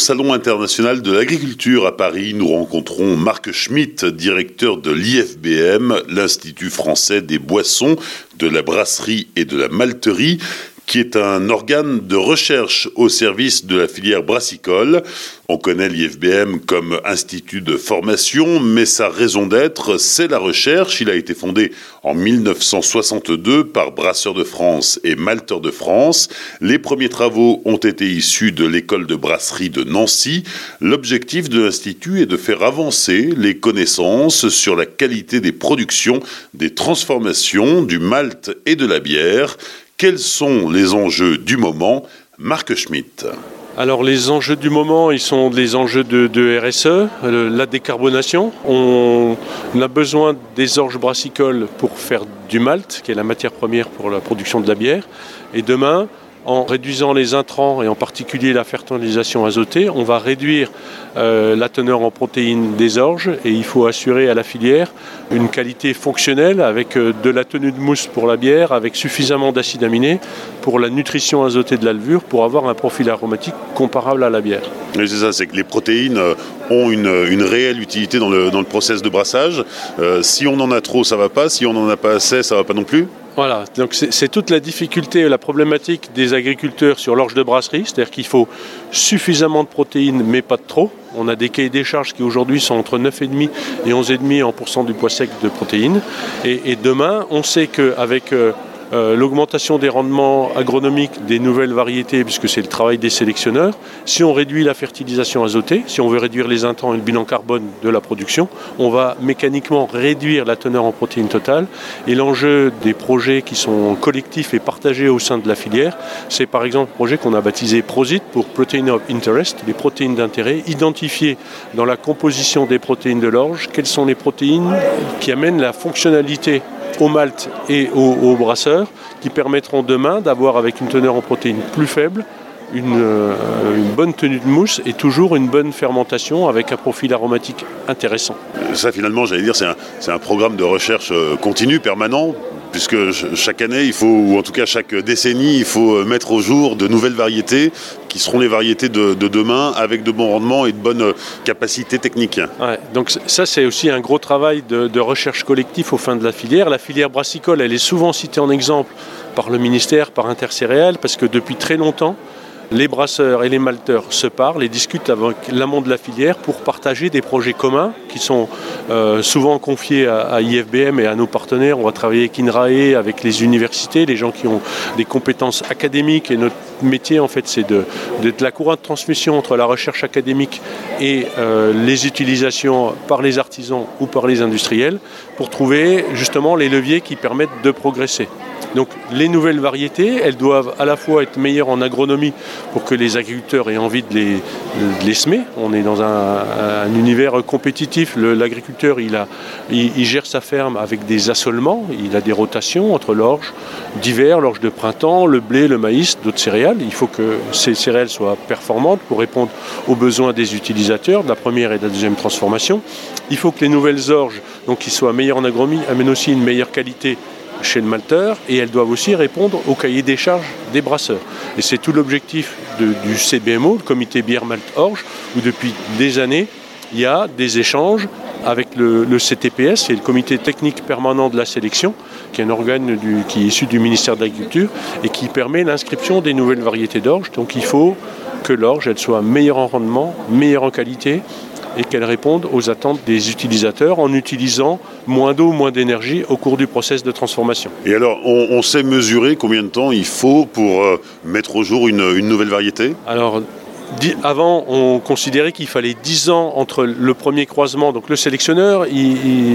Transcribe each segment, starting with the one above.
Au Salon international de l'agriculture à Paris, nous rencontrons Marc Schmitt, directeur de l'IFBM, l'Institut français des boissons, de la brasserie et de la malterie qui est un organe de recherche au service de la filière brassicole. On connaît l'IFBM comme institut de formation, mais sa raison d'être, c'est la recherche. Il a été fondé en 1962 par Brasseurs de France et Malteurs de France. Les premiers travaux ont été issus de l'école de brasserie de Nancy. L'objectif de l'institut est de faire avancer les connaissances sur la qualité des productions, des transformations, du malt et de la bière. Quels sont les enjeux du moment Marc Schmitt. Alors les enjeux du moment, ils sont des enjeux de, RSE, euh, la décarbonation. On, a besoin des orges brassicoles pour faire du malt, qui est la matière première pour la production de la bière. Et demain, en réduisant les intrants et en particulier la fertilisation azotée, on va réduire euh, la teneur en protéines des orges et il faut assurer à la filière une qualité fonctionnelle avec euh, de la tenue de mousse pour la bière, avec suffisamment d'acides aminés pour la nutrition azotée de la levure pour avoir un profil aromatique comparable à la bière. c'est ça, c'est que les protéines euh, ont une, réelle utilité dans le, dans le process de brassage. si on en a trop, ça va pas. Si on en a pas assez, ça va pas non plus. Voilà, donc c'est toute la difficulté, la problématique des agriculteurs sur l'orge de brasserie, c'est-à-dire qu'il faut suffisamment de protéines mais pas trop. On a des cahiers des charges qui aujourd'hui sont entre 9,5 et 11,5 en pourcent du poids sec de protéines. Et, demain, on sait qu'avec euh, l'augmentation des rendements agronomiques des nouvelles variétés, puisque c'est le travail des sélectionneurs. Si on réduit la fertilisation azotée, si on veut réduire les intrants et le bilan carbone de la production, on va mécaniquement réduire la teneur en protéines totales. Et l'enjeu des projets qui sont collectifs et partagés au sein de la filière, c'est par exemple le projet qu'on a baptisé PROSIT pour Protein of Interest, les protéines d'intérêt, identifier dans la composition des protéines de l'orge quelles sont les protéines qui amènent la fonctionnalité au malt et au, brasseur qui permettront demain d'avoir avec une teneur en protéines plus faible euh, une, bonne tenue de mousse et toujours une bonne fermentation avec un profil aromatique intéressant. Ça finalement, j'allais dire, c'est un, un, programme de recherche euh, continu, permanent, puisque chaque année, il faut, ou en tout cas chaque décennie, il faut euh, mettre au jour de nouvelles variétés qui seront les variétés de, demain avec de bons rendements et de bonnes capacités techniques. donc ça, c'est aussi un gros travail de, recherche collectif au fin de la filière. La filière brassicole, elle est souvent citée en exemple par le ministère, par Intercéréales, parce que depuis très longtemps, les brasseurs et les malteurs se parlent et discutent avec l'amont de la filière pour partager des projets communs qui sont euh, souvent confiés à, IFBM et à nos partenaires. On va travailler avec INRAE, avec les universités, les gens qui ont des compétences académiques et notre métier en fait c'est d'être la courroie de transmission entre la recherche académique et euh, les utilisations par les artisans ou par les industriels pour trouver justement les leviers qui permettent de progresser. Donc les nouvelles variétés, elles doivent à la fois être meilleures en agronomie pour que les agriculteurs aient envie de les, semer. On est dans un, univers compétitif. L'agriculteur, il, gère sa ferme avec des assolements. Il a des rotations entre l'orge d'hiver, l'orge de printemps, le blé, le maïs, d'autres céréales. Il faut que ces céréales soient performantes pour répondre aux besoins des utilisateurs de la première et de la deuxième transformation. Il faut que les nouvelles orges, donc qui soient meilleures en agronomie, amènent aussi une meilleure qualité chez le malteur et elles doivent aussi répondre au cahier des charges des brasseurs. Et c'est tout l'objectif du CBMO, le comité bière malt orge, où depuis des années, il y a des échanges avec le, CTPS, c'est le comité technique permanent de la sélection, qui est un organe qui est issu du ministère de l'Agriculture et qui permet l'inscription des nouvelles variétés d'orge. Donc il faut que l'orge soit meilleure en rendement, meilleure en qualité et qu'elle réponde aux attentes des utilisateurs en utilisant moins d'eau, moins d'énergie au cours du process de transformation. Et alors, on, sait mesurer combien de temps il faut pour euh, mettre au jour une, nouvelle variété? Alors, avant, on considérait qu'il fallait 10 ans entre le premier croisement. Donc le sélectionneur,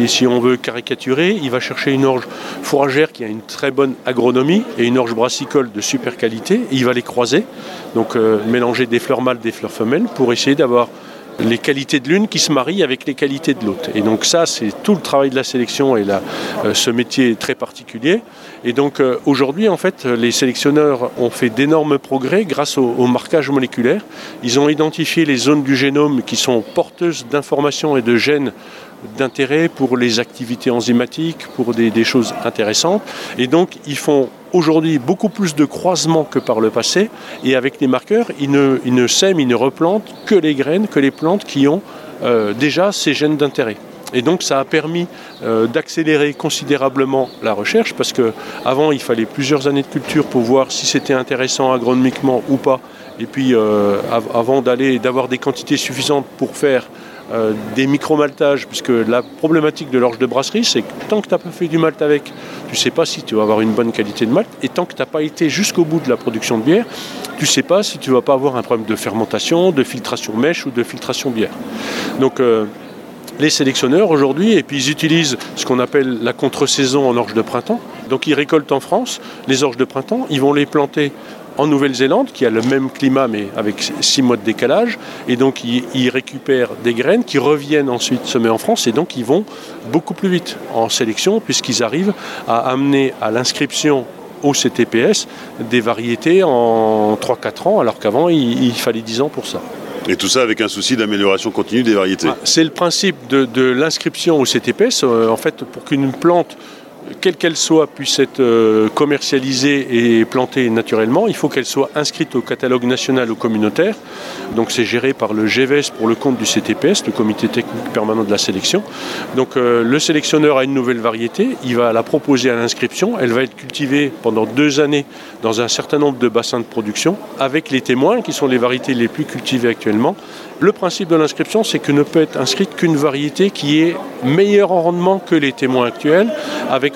si on veut caricaturer, il va chercher une orge fourragère qui a une très bonne agronomie et une orge brassicole de super qualité. il va les croiser, donc euh, mélanger des fleurs mâles, des fleurs femelles, pour essayer d'avoir les qualités de l'une qui se marient avec les qualités de l'autre. Et donc ça, c'est tout le travail de la sélection et euh, ce métier très particulier. Et donc euh, aujourd'hui, en fait, les sélectionneurs ont fait d'énormes progrès grâce au, marquage moléculaire. Ils ont identifié les zones du génome qui sont porteuses d'informations et de gènes d'intérêt pour les activités enzymatiques, pour des, choses intéressantes. Et donc, ils font aujourd'hui beaucoup plus de croisements que par le passé. Et avec les marqueurs, ils ne, ils sèment, ils ne replantent que les graines, que les plantes qui ont euh, déjà ces gènes d'intérêt. Et donc ça a permis euh, d'accélérer considérablement la recherche parce qu'avant il fallait plusieurs années de culture pour voir si c'était intéressant agronomiquement ou pas. Et puis euh, avant d'aller d'avoir des quantités suffisantes pour faire euh, des micro-maltages, puisque la problématique de l'orge de brasserie, c'est que tant que tu n'as pas fait du malt avec, tu ne sais pas si tu vas avoir une bonne qualité de malt, et tant que tu n'as pas été jusqu'au bout de la production de bière, tu ne sais pas si tu vas pas avoir un problème de fermentation, de filtration mèche ou de filtration bière. Donc euh, les sélectionneurs aujourd'hui, et puis ils utilisent ce qu'on appelle la contre-saison en orge de printemps. Donc ils récoltent en France les orges de printemps, ils vont les planter en Nouvelle-Zélande, qui a le même climat mais avec six mois de décalage, et donc ils, récupèrent des graines qui reviennent ensuite semer en France, et donc ils vont beaucoup plus vite en sélection, puisqu'ils arrivent à amener à l'inscription au CTPS des variétés en 3-4 ans, alors qu'avant il, fallait 10 ans pour ça. Et tout ça avec un souci d'amélioration continue des variétés. Ah, c'est le principe de, de l'inscription au CTPS. Euh, en fait, pour qu'une plante quelle qu'elle soit, puisse être euh, commercialisée et plantée naturellement, il faut qu'elle soit inscrite au catalogue national ou communautaire. Donc c'est géré par le GVS pour le compte du CTPS, le comité technique permanent de la sélection. Donc euh, le sélectionneur a une nouvelle variété, il va la proposer à l'inscription, elle va être cultivée pendant deux années dans un certain nombre de bassins de production avec les témoins qui sont les variétés les plus cultivées actuellement. Le principe de l'inscription, c'est que ne peut être inscrite qu'une variété qui est meilleure en rendement que les témoins actuels,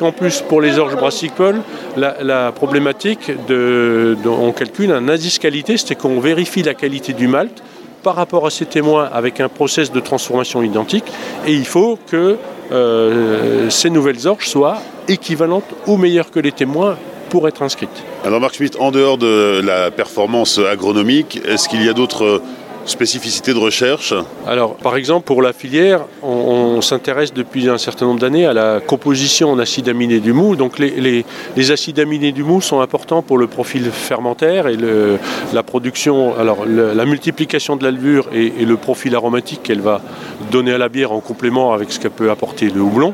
en plus pour les orges brassicoles la, problématique de, on calcule un indice qualité, c'est qu'on vérifie la qualité du malt par rapport à ces témoins avec un process de transformation identique, et il faut que euh, ces nouvelles orges soient équivalentes ou meilleures que les témoins pour être inscrites. Alors Marc Schmitt, en dehors de la performance agronomique, est-ce qu'il y a d'autres spécificités de recherche Alors, par exemple, pour la filière, on, s'intéresse depuis un certain nombre d'années à la composition en acides aminés du mou. Donc, les, acides aminés du mou sont importants pour le profil fermentaire et la production, la multiplication de la levure et, le profil aromatique qu'elle va donner à la bière en complément avec ce qu'elle peut apporter le houblon.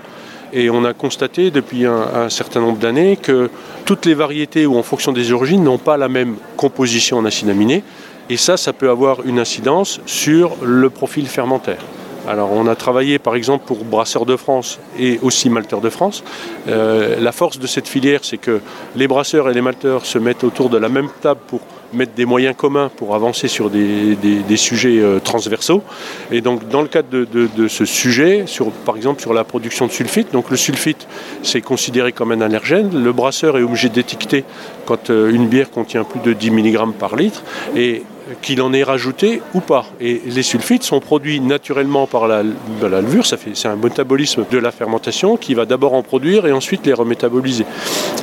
Et on a constaté depuis un certain nombre d'années que toutes les variétés ou en fonction des origines n'ont pas la même composition en acides aminés. Et ça, ça peut avoir une incidence sur le profil fermentaire. Alors on a travaillé par exemple pour Brasseurs de France et aussi Malteurs de France. Euh, la force de cette filière, c'est que les brasseurs et les malteurs se mettent autour de la même table pour mettre des moyens communs pour avancer sur des, sujets euh, transversaux. Et donc dans le cadre de, ce sujet, par exemple sur la production de sulfite, donc le sulfite c'est considéré comme un allergène, le brasseur est obligé d'étiqueter quand euh, une bière contient plus de 10 mg par litre. Et qu'il en ait rajouté ou pas. Et les sulfites sont produits naturellement par la, levure, c'est un métabolisme de la fermentation qui va d'abord en produire et ensuite les remétaboliser.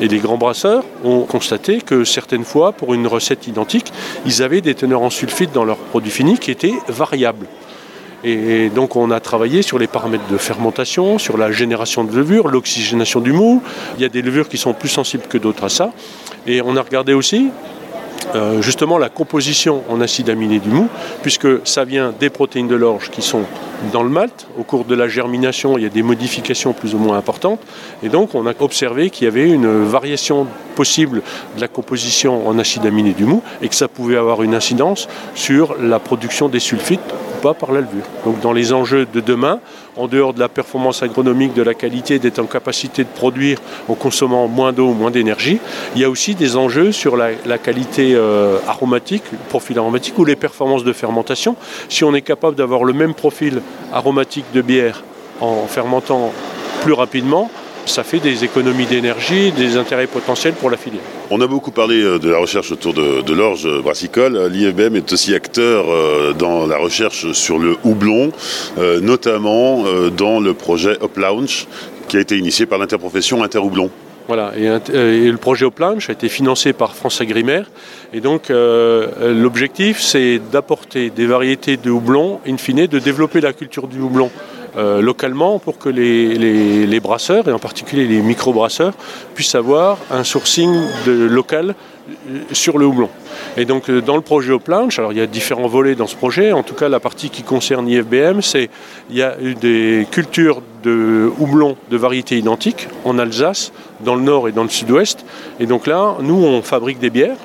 Et les grands brasseurs ont constaté que certaines fois, pour une recette identique, ils avaient des teneurs en sulfite dans leurs produits finis qui étaient variables. Et donc on a travaillé sur les paramètres de fermentation, sur la génération de levure, l'oxygénation du mou. Il y a des levures qui sont plus sensibles que d'autres à ça. Et on a regardé aussi euh, justement la composition en acide aminé du mou, puisque ça vient des protéines de l'orge qui sont dans le malt. Au cours de la germination, il y a des modifications plus ou moins importantes. Et donc, on a observé qu'il y avait une variation possible de la composition en acide aminé du mou et que ça pouvait avoir une incidence sur la production des sulfites pas par la levure. Donc dans les enjeux de demain, en dehors de la performance agronomique, de la qualité, d'être en capacité de produire en consommant moins d'eau, moins d'énergie, il y a aussi des enjeux sur la, qualité euh, aromatique, le profil aromatique ou les performances de fermentation. Si on est capable d'avoir le même profil aromatique de bière en fermentant plus rapidement, ça fait des économies d'énergie, des intérêts potentiels pour la filière. On a beaucoup parlé euh, de la recherche autour de, l'orge brassicole. L'IFBM est aussi acteur euh, dans la recherche sur le houblon, euh, notamment dans le projet Hop Launch qui a été initié par l'interprofession Interhoublon. Voilà, et, le projet Hop Launch a été financé par France Agrimaire. Et donc, l'objectif, c'est d'apporter des variétés de houblon, in fine, de développer la culture du houblon euh, localement pour que les, brasseurs, et en particulier les micro-brasseurs, puissent avoir un sourcing local sur le houblon. Et donc dans le projet Planche, alors il y a différents volets dans ce projet, en tout cas la partie qui concerne IFBM, c'est il y a eu des cultures de houblon de variétés identiques en Alsace, dans le nord et dans le sud-ouest. Et donc là, nous, on fabrique des bières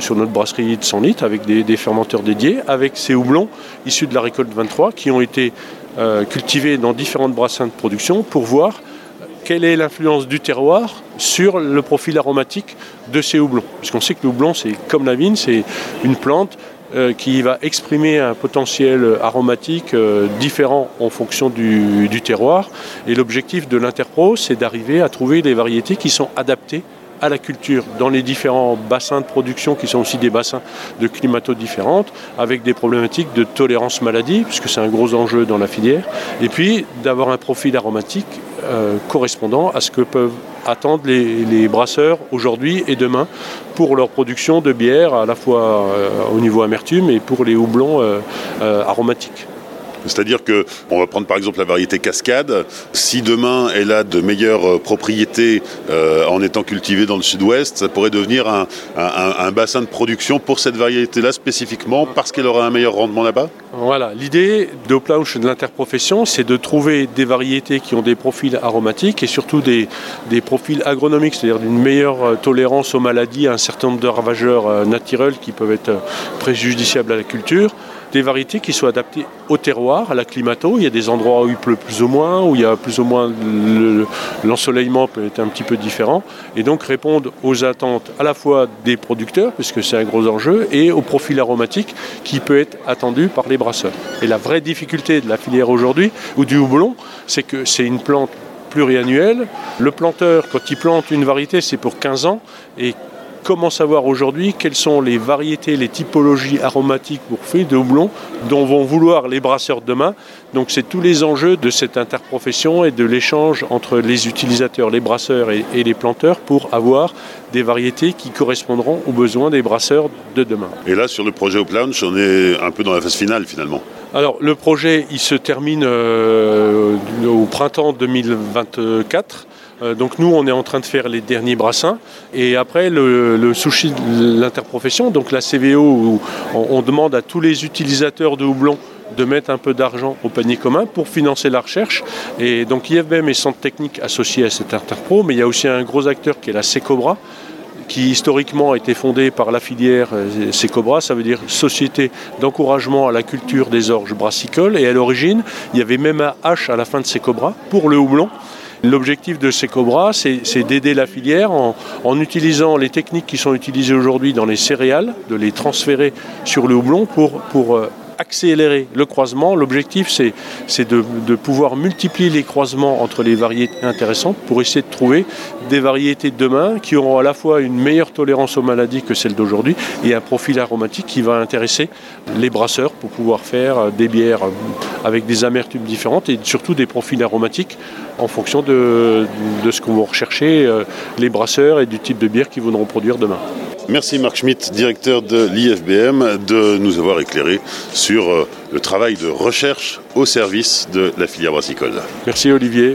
sur notre brasserie de 100 litres avec des, fermenteurs dédiés, avec ces houblons issus de la récolte 23 qui ont été cultivés dans différentes brassins de production pour voir quelle est l'influence du terroir sur le profil aromatique de ces houblons. Puisqu'on sait que le houblon, c'est comme la vigne, c'est une plante euh, qui va exprimer un potentiel aromatique euh, différent en fonction du, du terroir. Et l'objectif de l'Interpro, c'est d'arriver à trouver des variétés qui sont adaptées à la culture dans les différents bassins de production qui sont aussi des bassins de climato différentes avec des problématiques de tolérance maladie puisque c'est un gros enjeu dans la filière et puis d'avoir un profil aromatique euh, correspondant à ce que peuvent attendre les, brasseurs aujourd'hui et demain pour leur production de bière à la fois euh, au niveau amertume et pour les houblons euh, aromatiques. C'est-à-dire que, on va prendre par exemple la variété cascade, si demain elle a de meilleures propriétés euh, en étant cultivée dans le sud-ouest, ça pourrait devenir un, bassin de production pour cette variété-là spécifiquement parce qu'elle aura un meilleur rendement là-bas? Voilà, l'idée de Planche de l'interprofession, c'est de trouver des variétés qui ont des profils aromatiques et surtout des, des profils agronomiques, c'est-à-dire d'une meilleure tolérance aux maladies, à un certain nombre de ravageurs euh, naturels qui peuvent être préjudiciables à la culture des variétés qui soient adaptées au terroir, à la climato. Il y a des endroits où il pleut plus ou moins, où il y a plus ou moins l'ensoleillement le, peut être un petit peu différent, et donc répondre aux attentes à la fois des producteurs, puisque c'est un gros enjeu, et au profil aromatique qui peut être attendu par les brasseurs. Et la vraie difficulté de la filière aujourd'hui, ou du houblon, c'est que c'est une plante pluriannuelle. Le planteur, quand il plante une variété, c'est pour 15 ans, et comment savoir aujourd'hui quelles sont les variétés, les typologies aromatiques pour fruits de houblon dont vont vouloir les brasseurs demain. Donc c'est tous les enjeux de cette interprofession et de l'échange entre les utilisateurs, les brasseurs et, et, les planteurs pour avoir des variétés qui correspondront aux besoins des brasseurs de demain. Et là sur le projet au planche, on est un peu dans la phase finale finalement. Alors le projet il se termine euh, au printemps 2024. Euh, donc nous, on est en train de faire les derniers brassins. Et après, le, sushi de l'interprofession, donc la CVO, où on, demande à tous les utilisateurs de houblon de mettre un peu d'argent au panier commun pour financer la recherche. Et donc IFBM est centre technique associé à cet Interpro, mais il y a aussi un gros acteur qui est la Secobra, qui historiquement a été fondée par la filière Secobra, ça veut dire Société d'encouragement à la culture des orges brassicoles. Et à l'origine, il y avait même un H à la fin de Secobra pour le houblon. L'objectif de ces cobras, c'est d'aider la filière en, utilisant les techniques qui sont utilisées aujourd'hui dans les céréales, de les transférer sur le houblon pour, pour euh, accélérer le croisement. L'objectif, c'est de, pouvoir multiplier les croisements entre les variétés intéressantes pour essayer de trouver des variétés de demain qui auront à la fois une meilleure tolérance aux maladies que celle d'aujourd'hui et un profil aromatique qui va intéresser les brasseurs pour pouvoir faire des bières avec des amertumes différentes et surtout des profils aromatiques en fonction de, ce qu'on va rechercher les brasseurs et du type de bière qu'ils voudront produire demain. Merci Marc Schmitt, directeur de l'IFBM, de nous avoir éclairé sur le travail de recherche au service de la filière brassicole. Merci Olivier.